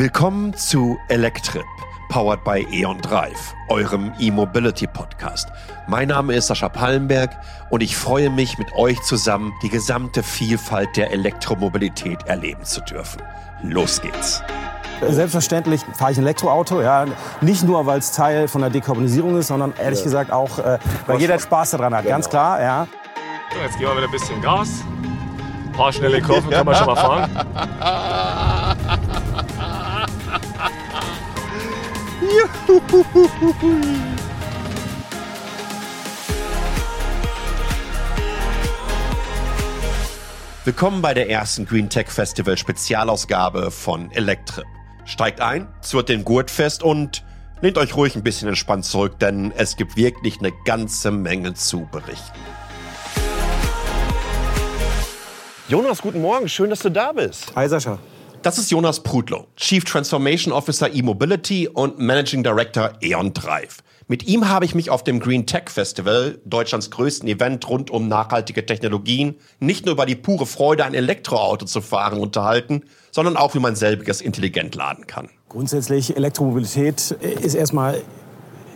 Willkommen zu Electrip, powered by E.ON Drive, eurem E-Mobility Podcast. Mein Name ist Sascha Pallenberg und ich freue mich, mit euch zusammen die gesamte Vielfalt der Elektromobilität erleben zu dürfen. Los geht's! Selbstverständlich fahre ich ein Elektroauto, ja. Nicht nur, weil es Teil von der Dekarbonisierung ist, sondern ehrlich ja. gesagt auch, äh, weil jeder Spaß daran hat. Genau. Ganz klar, ja. So, jetzt gehen wir wieder ein bisschen Gas. Ein paar schnelle Kurven kann man schon mal fahren. Willkommen bei der ersten Green Tech Festival Spezialausgabe von Electrip. Steigt ein, zurrt den Gurt fest und lehnt euch ruhig ein bisschen entspannt zurück, denn es gibt wirklich eine ganze Menge zu berichten. Jonas, guten Morgen, schön, dass du da bist. Hi Sascha. Das ist Jonas Prudlow, Chief Transformation Officer E-Mobility und Managing Director E.ON Drive. Mit ihm habe ich mich auf dem Green Tech Festival, Deutschlands größten Event rund um nachhaltige Technologien, nicht nur über die pure Freude, ein Elektroauto zu fahren, unterhalten, sondern auch, wie man selbiges intelligent laden kann. Grundsätzlich Elektromobilität ist erstmal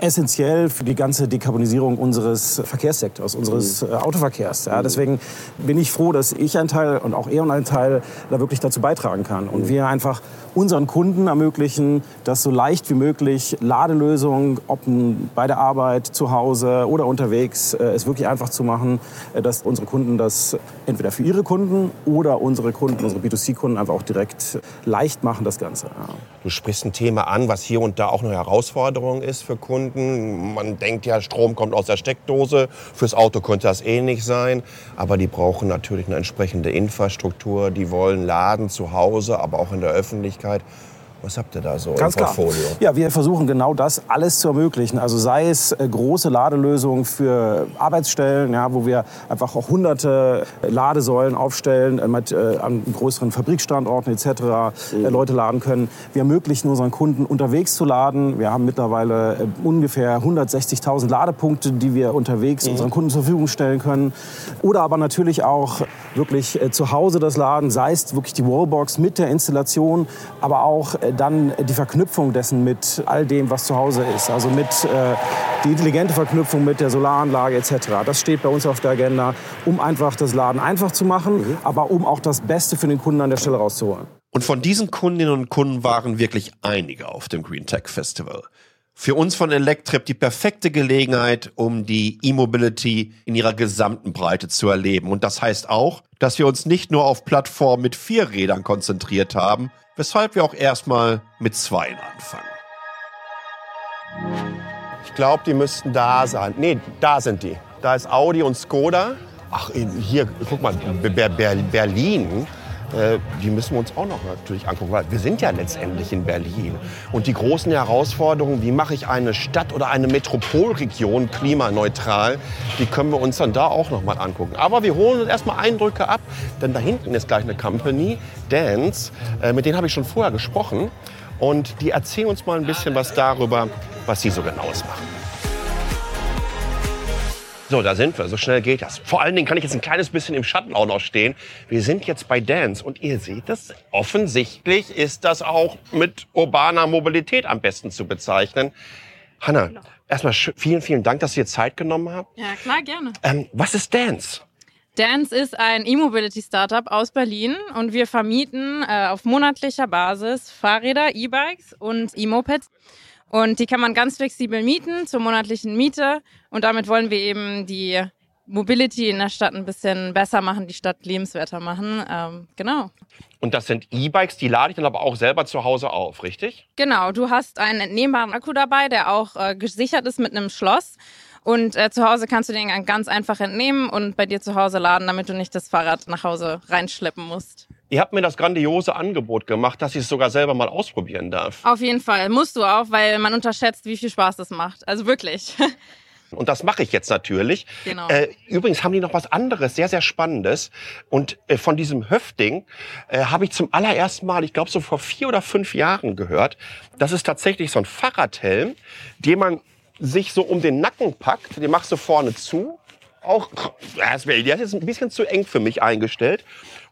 essentiell für die ganze Dekarbonisierung unseres Verkehrssektors, unseres mhm. äh, Autoverkehrs. Ja, deswegen bin ich froh, dass ich ein Teil und auch E.ON ein Teil da wirklich dazu beitragen kann. Und mhm. wir einfach unseren Kunden ermöglichen, dass so leicht wie möglich Ladelösungen, ob bei der Arbeit, zu Hause oder unterwegs, äh, es wirklich einfach zu machen, äh, dass unsere Kunden das entweder für ihre Kunden oder unsere Kunden, unsere B2C-Kunden einfach auch direkt leicht machen, das Ganze. Ja. Du sprichst ein Thema an, was hier und da auch eine Herausforderung ist für Kunden. Man denkt ja, Strom kommt aus der Steckdose. Fürs Auto könnte das ähnlich sein. Aber die brauchen natürlich eine entsprechende Infrastruktur. Die wollen laden zu Hause, aber auch in der Öffentlichkeit. Was habt ihr da so Ganz im Portfolio? Klar. Ja, wir versuchen genau das alles zu ermöglichen. Also sei es äh, große Ladelösungen für Arbeitsstellen, ja, wo wir einfach auch hunderte Ladesäulen aufstellen, äh, mit, äh, an größeren Fabrikstandorten etc. Mhm. Äh, Leute laden können. Wir ermöglichen unseren Kunden unterwegs zu laden. Wir haben mittlerweile äh, ungefähr 160.000 Ladepunkte, die wir unterwegs mhm. unseren Kunden zur Verfügung stellen können. Oder aber natürlich auch wirklich äh, zu Hause das Laden, sei es wirklich die Wallbox mit der Installation, aber auch äh, dann die Verknüpfung dessen mit all dem, was zu Hause ist. Also mit äh, die intelligente Verknüpfung mit der Solaranlage etc. Das steht bei uns auf der Agenda, um einfach das Laden einfach zu machen, mhm. aber um auch das Beste für den Kunden an der Stelle rauszuholen. Und von diesen Kundinnen und Kunden waren wirklich einige auf dem Green Tech Festival. Für uns von Electrip die perfekte Gelegenheit, um die E-Mobility in ihrer gesamten Breite zu erleben. Und das heißt auch, dass wir uns nicht nur auf Plattformen mit vier Rädern konzentriert haben, weshalb wir auch erstmal mit zweien anfangen. Ich glaube, die müssten da sein. Nee, da sind die. Da ist Audi und Skoda. Ach, hier, guck mal, Berlin äh, die müssen wir uns auch noch natürlich angucken, weil wir sind ja letztendlich in Berlin. Und die großen Herausforderungen, wie mache ich eine Stadt oder eine Metropolregion klimaneutral, die können wir uns dann da auch noch mal angucken. Aber wir holen uns erstmal Eindrücke ab, denn da hinten ist gleich eine Company, Dance, äh, mit denen habe ich schon vorher gesprochen. Und die erzählen uns mal ein bisschen was darüber, was sie so genaues machen. So, da sind wir. So schnell geht das. Vor allen Dingen kann ich jetzt ein kleines bisschen im Schatten auch noch stehen. Wir sind jetzt bei Dance und ihr seht es. Offensichtlich ist das auch mit urbaner Mobilität am besten zu bezeichnen. Hanna, genau. erstmal vielen, vielen Dank, dass ihr Zeit genommen habt. Ja, klar, gerne. Ähm, was ist Dance? Dance ist ein E-Mobility-Startup aus Berlin und wir vermieten äh, auf monatlicher Basis Fahrräder, E-Bikes und E-Mopeds. Und die kann man ganz flexibel mieten zur monatlichen Miete. Und damit wollen wir eben die Mobility in der Stadt ein bisschen besser machen, die Stadt lebenswerter machen. Ähm, genau. Und das sind E-Bikes, die lade ich dann aber auch selber zu Hause auf, richtig? Genau, du hast einen entnehmbaren Akku dabei, der auch äh, gesichert ist mit einem Schloss. Und äh, zu Hause kannst du den ganz einfach entnehmen und bei dir zu Hause laden, damit du nicht das Fahrrad nach Hause reinschleppen musst. Ihr habt mir das grandiose Angebot gemacht, dass ich es sogar selber mal ausprobieren darf. Auf jeden Fall, musst du auch, weil man unterschätzt, wie viel Spaß das macht. Also wirklich. Und das mache ich jetzt natürlich. Genau. Äh, übrigens haben die noch was anderes, sehr, sehr Spannendes. Und äh, von diesem Höfting äh, habe ich zum allerersten Mal, ich glaube so vor vier oder fünf Jahren gehört. Das ist tatsächlich so ein Fahrradhelm, den man sich so um den Nacken packt. Den machst du vorne zu. Auch, der ist jetzt ein bisschen zu eng für mich eingestellt.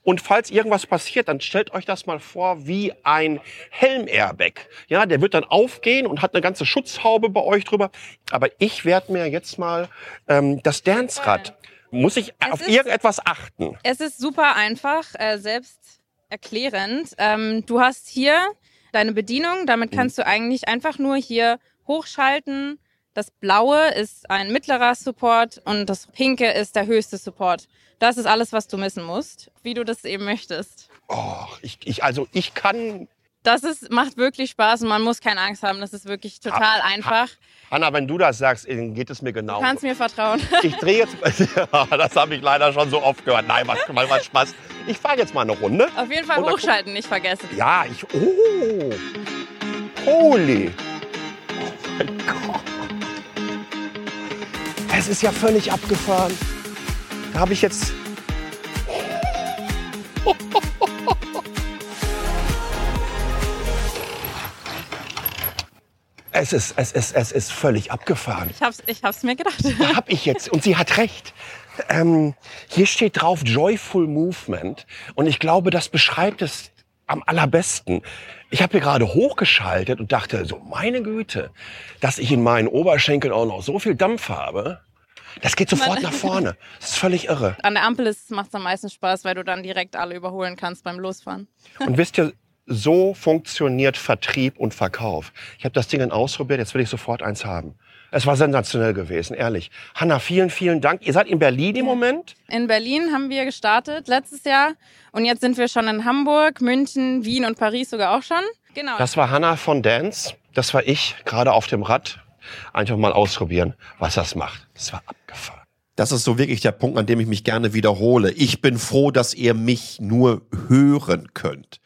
Und falls irgendwas passiert, dann stellt euch das mal vor wie ein Helm-Airbag. Ja, der wird dann aufgehen und hat eine ganze Schutzhaube bei euch drüber. Aber ich werde mir jetzt mal ähm, das Dance-Rad. Muss ich Es auf ist- irgendetwas achten? Es ist super einfach, äh, selbst erklärend. Ähm, du hast hier deine Bedienung, damit Mhm. kannst du eigentlich einfach nur hier hochschalten. Das blaue ist ein mittlerer Support und das pinke ist der höchste Support. Das ist alles, was du missen musst, wie du das eben möchtest. Oh, ich, ich, also ich kann, Das ist, macht wirklich Spaß und man muss keine Angst haben. Das ist wirklich total einfach. Anna, wenn du das sagst, dann geht es mir Du genau. kannst mir vertrauen. Ich drehe jetzt, das habe ich leider schon so oft gehört. Nein, was, mal was Spaß. Ich fahre jetzt mal eine Runde. Auf jeden Fall hochschalten nicht vergessen. Ja, ich, oh, holy. Oh mein Gott. Es ist ja völlig abgefahren. Da habe ich jetzt, es ist, es ist, es ist völlig abgefahren. Ich hab's, ich hab's mir gedacht. Hab ich jetzt. Und sie hat recht. Ähm, hier steht drauf Joyful Movement. Und ich glaube, das beschreibt es am allerbesten. Ich habe hier gerade hochgeschaltet und dachte, so meine Güte, dass ich in meinen Oberschenkeln auch noch so viel Dampf habe. Das geht sofort nach vorne. Das ist völlig irre. An der Ampel macht es am meisten Spaß, weil du dann direkt alle überholen kannst beim Losfahren. Und wisst ihr, so funktioniert Vertrieb und Verkauf. Ich habe das Ding dann ausprobiert, jetzt will ich sofort eins haben. Es war sensationell gewesen, ehrlich. Hanna, vielen, vielen Dank. Ihr seid in Berlin im Moment? In Berlin haben wir gestartet letztes Jahr und jetzt sind wir schon in Hamburg, München, Wien und Paris sogar auch schon. Genau. Das war Hanna von Dance. Das war ich, gerade auf dem Rad. Einfach mal ausprobieren, was das macht. Das war abgefahren. Das ist so wirklich der Punkt, an dem ich mich gerne wiederhole. Ich bin froh, dass ihr mich nur hören könnt.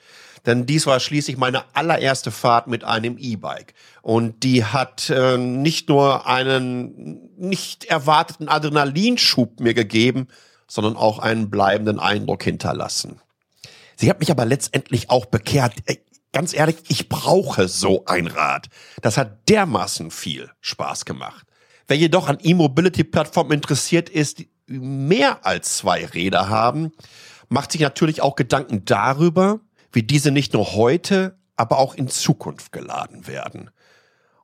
Denn dies war schließlich meine allererste Fahrt mit einem E-Bike. Und die hat äh, nicht nur einen nicht erwarteten Adrenalinschub mir gegeben, sondern auch einen bleibenden Eindruck hinterlassen. Sie hat mich aber letztendlich auch bekehrt. Ganz ehrlich, ich brauche so ein Rad. Das hat dermaßen viel Spaß gemacht. Wer jedoch an E-Mobility-Plattformen interessiert ist, die mehr als zwei Räder haben, macht sich natürlich auch Gedanken darüber, wie diese nicht nur heute, aber auch in Zukunft geladen werden.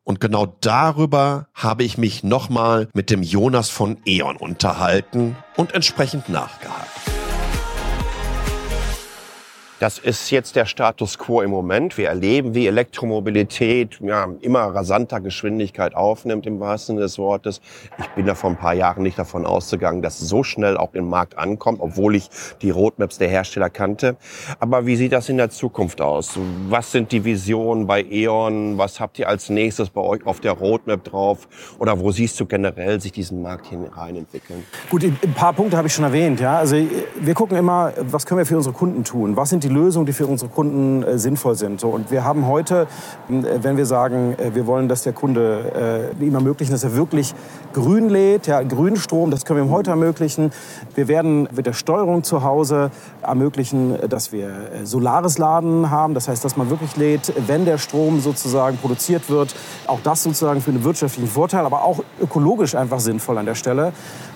Und genau darüber habe ich mich nochmal mit dem Jonas von E.ON unterhalten und entsprechend nachgehakt. Das ist jetzt der Status quo im Moment. Wir erleben, wie Elektromobilität ja, immer rasanter Geschwindigkeit aufnimmt, im wahrsten Sinne des Wortes. Ich bin da vor ein paar Jahren nicht davon ausgegangen, dass es so schnell auch im Markt ankommt, obwohl ich die Roadmaps der Hersteller kannte. Aber wie sieht das in der Zukunft aus? Was sind die Visionen bei E.ON? Was habt ihr als nächstes bei euch auf der Roadmap drauf? Oder wo siehst du generell sich diesen Markt hinein entwickeln? Gut, ein paar Punkte habe ich schon erwähnt. Ja? Also wir gucken immer, was können wir für unsere Kunden tun? Was sind die Lösungen, die für unsere Kunden äh, sinnvoll sind? So, und wir haben heute, äh, wenn wir sagen, äh, wir wollen, dass der Kunde ihm ermöglichen, dass er wirklich grün lädt, ja, grünen Strom, das können wir ihm heute ermöglichen. Wir werden mit der Steuerung zu Hause ermöglichen, dass wir solares Laden haben. Das heißt, dass man wirklich lädt, wenn der Strom sozusagen produziert wird. Auch das sozusagen für einen wirtschaftlichen Vorteil, aber auch ökologisch einfach sinnvoll an der Stelle.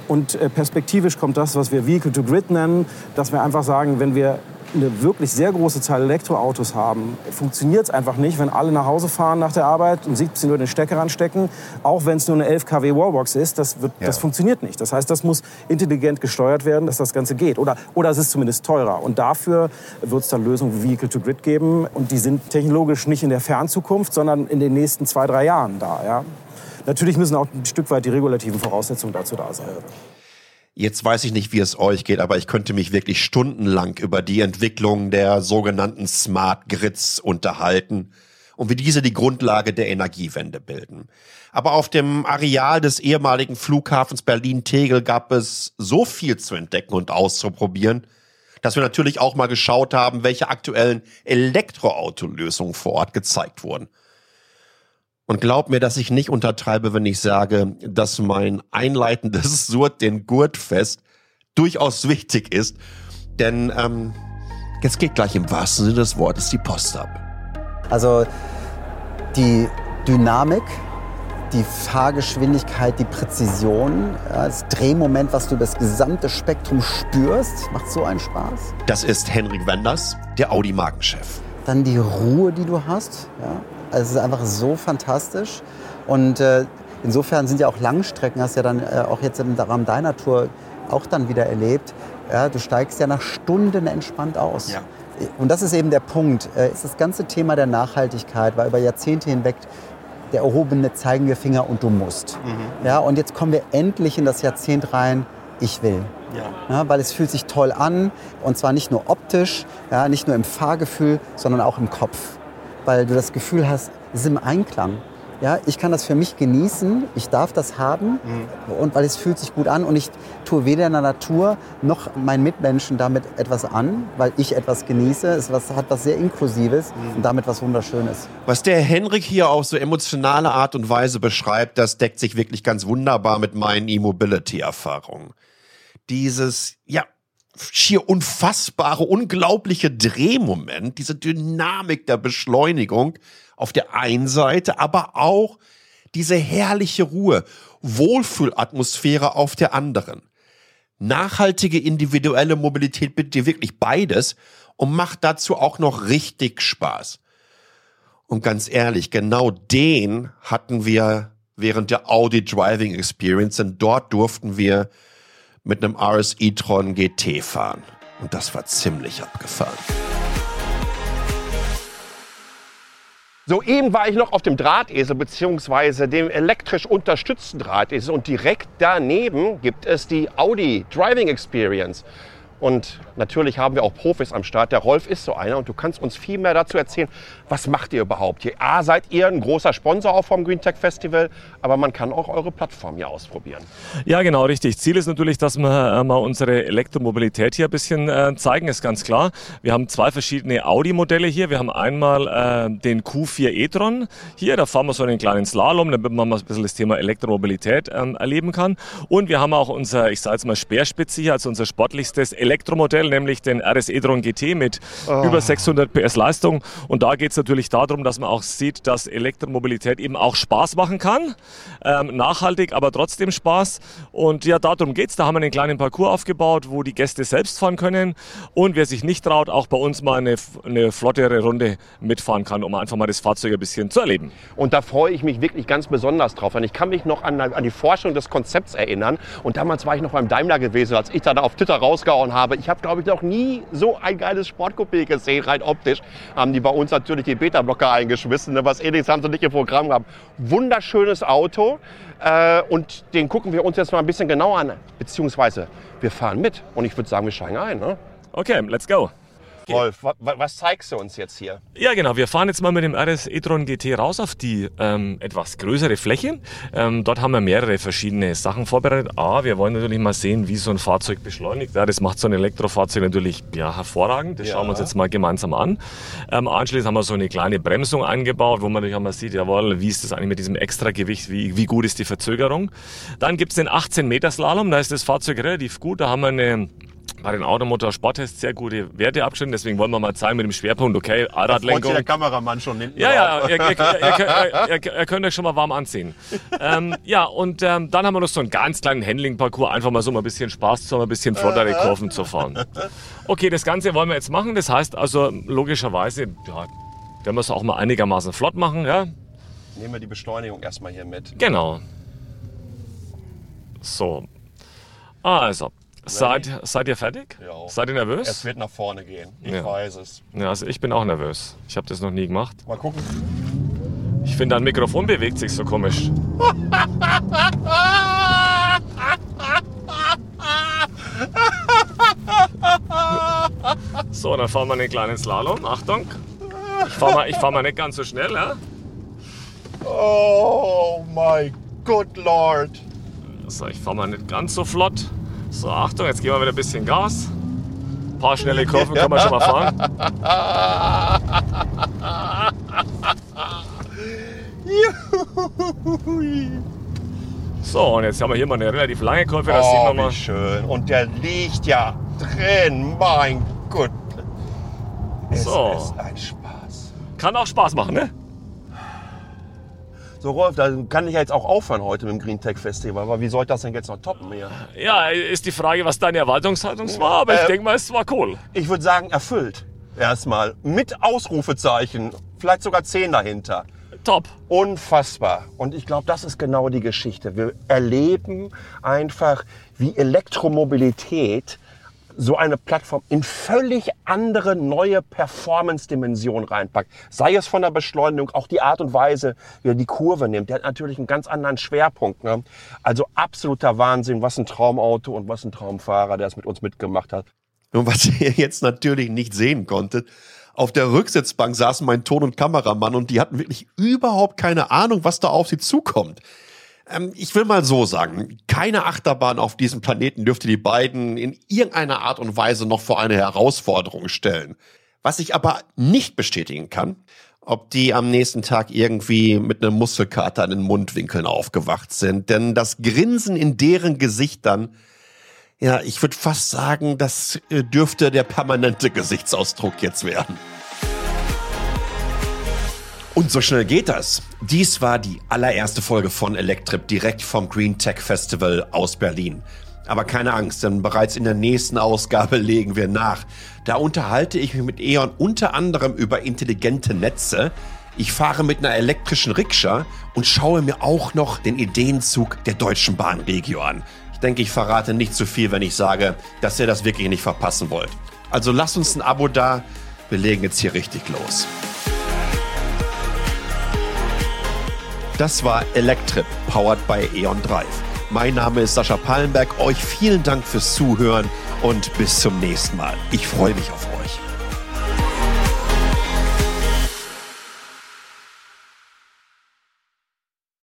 Und perspektivisch kommt das, was wir Vehicle to Grid nennen, dass wir einfach sagen, wenn wir eine wirklich sehr große Zahl Elektroautos haben, funktioniert es einfach nicht, wenn alle nach Hause fahren nach der Arbeit und 17 Uhr den Stecker ranstecken, auch wenn es nur eine 11 kW Wallbox ist, das, wird, das funktioniert nicht. Das heißt, das muss intelligent gesteuert werden, dass das Ganze geht. Oder, oder es ist zumindest teurer. Und dafür wird es dann Lösungen wie Vehicle to Grid geben. Und die sind technologisch nicht in der Fernzukunft, sondern in den nächsten zwei, drei Jahren da. Ja? Natürlich müssen auch ein Stück weit die regulativen Voraussetzungen dazu da sein. Jetzt weiß ich nicht, wie es euch geht, aber ich könnte mich wirklich stundenlang über die Entwicklung der sogenannten Smart Grids unterhalten und wie diese die Grundlage der Energiewende bilden. Aber auf dem Areal des ehemaligen Flughafens Berlin-Tegel gab es so viel zu entdecken und auszuprobieren, dass wir natürlich auch mal geschaut haben, welche aktuellen Elektroautolösungen vor Ort gezeigt wurden. Und glaub mir, dass ich nicht untertreibe, wenn ich sage, dass mein einleitendes Surt den Gurtfest durchaus wichtig ist. Denn ähm, jetzt geht gleich im wahrsten Sinne des Wortes die Post ab. Also die Dynamik die Fahrgeschwindigkeit, die Präzision, das Drehmoment, was du über das gesamte Spektrum spürst. Macht so einen Spaß. Das ist Henrik Wenders, der Audi-Markenchef. Dann die Ruhe, die du hast. Ja. Also es ist einfach so fantastisch. Und äh, insofern sind ja auch Langstrecken, hast ja dann äh, auch jetzt im Rahmen deiner Tour auch dann wieder erlebt. Ja, du steigst ja nach Stunden entspannt aus. Ja. Und das ist eben der Punkt. Äh, ist das ganze Thema der Nachhaltigkeit war über Jahrzehnte hinweg der erhobene zeigende Finger und du musst. Ja, und jetzt kommen wir endlich in das Jahrzehnt rein, ich will. Ja, weil es fühlt sich toll an und zwar nicht nur optisch, ja, nicht nur im Fahrgefühl, sondern auch im Kopf. Weil du das Gefühl hast, es ist im Einklang. Ja, ich kann das für mich genießen, ich darf das haben und weil es fühlt sich gut an und ich tue weder in der Natur noch meinen Mitmenschen damit etwas an, weil ich etwas genieße. Es was, hat was sehr Inklusives und damit was Wunderschönes. Was der Henrik hier auf so emotionale Art und Weise beschreibt, das deckt sich wirklich ganz wunderbar mit meinen E-Mobility-Erfahrungen. Dieses, ja, schier unfassbare, unglaubliche Drehmoment, diese Dynamik der Beschleunigung auf der einen Seite, aber auch diese herrliche Ruhe, Wohlfühlatmosphäre auf der anderen. Nachhaltige individuelle Mobilität bietet dir wirklich beides und macht dazu auch noch richtig Spaß. Und ganz ehrlich, genau den hatten wir während der Audi Driving Experience, denn dort durften wir mit einem RS e-tron GT fahren. Und das war ziemlich abgefahren. Soeben war ich noch auf dem Drahtesel beziehungsweise dem elektrisch unterstützten Drahtesel und direkt daneben gibt es die Audi Driving Experience. Und natürlich haben wir auch Profis am Start. Der Rolf ist so einer und du kannst uns viel mehr dazu erzählen. Was macht ihr überhaupt hier? A, seid ihr ein großer Sponsor auch vom Green Tech Festival, aber man kann auch eure Plattform hier ausprobieren. Ja, genau, richtig. Ziel ist natürlich, dass wir äh, mal unsere Elektromobilität hier ein bisschen äh, zeigen, ist ganz klar. Wir haben zwei verschiedene Audi-Modelle hier. Wir haben einmal äh, den Q4 e-tron hier, da fahren wir so einen kleinen Slalom, damit man mal ein bisschen das Thema Elektromobilität ähm, erleben kann. Und wir haben auch unser, ich sage jetzt mal Speerspitze hier, also unser sportlichstes Elektromodell, nämlich den RS e-tron GT mit über 600 PS Leistung. Und da geht es natürlich darum, dass man auch sieht, dass Elektromobilität eben auch Spaß machen kann. Ähm, nachhaltig, aber trotzdem Spaß. Und ja, darum geht's. Da haben wir einen kleinen Parcours aufgebaut, wo die Gäste selbst fahren können. Und wer sich nicht traut, auch bei uns mal eine, eine flottere Runde mitfahren kann, um einfach mal das Fahrzeug ein bisschen zu erleben. Und da freue ich mich wirklich ganz besonders drauf. Und ich kann mich noch an, an die Forschung des Konzepts erinnern. Und damals war ich noch beim Daimler gewesen, als ich da auf Twitter rausgehauen habe. Ich habe, glaube ich, noch nie so ein geiles Sportcoupé gesehen, rein optisch. Haben die bei uns natürlich die Beta-Blocker eingeschmissen. ne? Was ähnliches haben sie nicht im Programm gehabt. Wunderschönes Auto. Äh, und den gucken wir uns jetzt mal ein bisschen genauer an. Beziehungsweise wir fahren mit. Und ich würde sagen, wir steigen ein. Ne? Okay, let's go. Rolf, wa wa was zeigst du uns jetzt hier? Ja, genau. Wir fahren jetzt mal mit dem RS e-tron GT raus auf die ähm, etwas größere Fläche. Ähm, dort haben wir mehrere verschiedene Sachen vorbereitet. A, wir wollen natürlich mal sehen, wie so ein Fahrzeug beschleunigt. Ja, das macht so ein Elektrofahrzeug natürlich ja, hervorragend. Das Ja. schauen wir uns jetzt mal gemeinsam an. Ähm, anschließend haben wir so eine kleine Bremsung eingebaut, wo man natürlich auch mal sieht, jawohl, wie ist das eigentlich mit diesem Extragewicht, wie, wie gut ist die Verzögerung. Dann gibt es den 18 Meter Slalom, da ist das Fahrzeug relativ gut. Da haben wir eine bei den Automotor Sporttests sehr gute Werte abgeschnitten, deswegen wollen wir mal zeigen mit dem Schwerpunkt, okay, Allradlenkung. Kameramann schon hinten Ja, ja, ihr könnt euch schon mal warm anziehen. ähm, ja, und ähm, dann haben wir noch so einen ganz kleinen Handling-Parcours, einfach mal so mal ein bisschen Spaß zu haben, ein bisschen flottere Kurven zu fahren. Okay, das Ganze wollen wir jetzt machen. Das heißt also, logischerweise, ja, werden wir es auch mal einigermaßen flott machen, ja? Nehmen wir die Beschleunigung erstmal hier mit. Genau. So. Also, seid, seid ihr fertig? Ja. Seid ihr nervös? Es wird nach vorne gehen. Ich Ja. weiß es. Ja, also ich bin auch nervös. Ich habe das noch nie gemacht. Mal gucken. Ich finde, dein Mikrofon bewegt sich so komisch. So, dann fahren wir einen kleinen Slalom. Achtung. Ich fahre mal, ich fahr mal nicht ganz so schnell. Ja? Oh my good lord. So, ich fahre mal nicht ganz so flott. So, Achtung, jetzt geben wir wieder ein bisschen Gas. Ein paar schnelle Kurven können wir schon mal fahren. So, und jetzt haben wir hier mal eine relativ lange Kurve. Das sieht Oh, man mal. wie schön. Und der liegt ja drin. Mein Gott. Es So. ist ein Spaß. Kann auch Spaß machen, ne? So Rolf, da kann ich ja jetzt auch aufhören heute mit dem Green Tech Festival, aber wie soll ich das denn jetzt noch toppen hier? Ja, ist die Frage, was deine Erwartungshaltung war, aber ich Äh, denke mal, es war cool. Ich würde sagen, erfüllt. Erstmal. Mit Ausrufezeichen. Vielleicht sogar zehn dahinter. Top. Unfassbar. Und ich glaube, das ist genau die Geschichte. Wir erleben einfach, wie Elektromobilität so eine Plattform in völlig andere neue Performance-Dimension reinpackt. Sei es von der Beschleunigung, auch die Art und Weise, wie er die Kurve nimmt. Der hat natürlich einen ganz anderen Schwerpunkt. Ne? Also absoluter Wahnsinn. Was ein Traumauto und was ein Traumfahrer, der es mit uns mitgemacht hat. Und was ihr jetzt natürlich nicht sehen konntet, auf der Rücksitzbank saßen mein Ton- und Kameramann und die hatten wirklich überhaupt keine Ahnung, was da auf sie zukommt. Ähm, ich will mal so sagen, keine Achterbahn auf diesem Planeten dürfte die beiden in irgendeiner Art und Weise noch vor eine Herausforderung stellen. Was ich aber nicht bestätigen kann, ob die am nächsten Tag irgendwie mit einem Muskelkater in den Mundwinkeln aufgewacht sind. Denn das Grinsen in deren Gesichtern ja, ich würde fast sagen, das äh, dürfte der permanente Gesichtsausdruck jetzt werden. Und so schnell geht das. Dies war die allererste Folge von Electrip direkt vom Green Tech Festival aus Berlin. Aber keine Angst, denn bereits in der nächsten Ausgabe legen wir nach. Da unterhalte ich mich mit E.ON unter anderem über intelligente Netze. Ich fahre mit einer elektrischen Rikscha und schaue mir auch noch den Ideenzug der Deutschen Bahn Regio an. Ich denke, ich verrate nicht zu viel, wenn ich sage, dass ihr das wirklich nicht verpassen wollt. Also lasst uns ein Abo da. Wir legen jetzt hier richtig los. Das war Electrip, powered by E.ON Drive. Mein Name ist Sascha Pallenberg. Euch vielen Dank fürs Zuhören und bis zum nächsten Mal. Ich freue mich auf euch.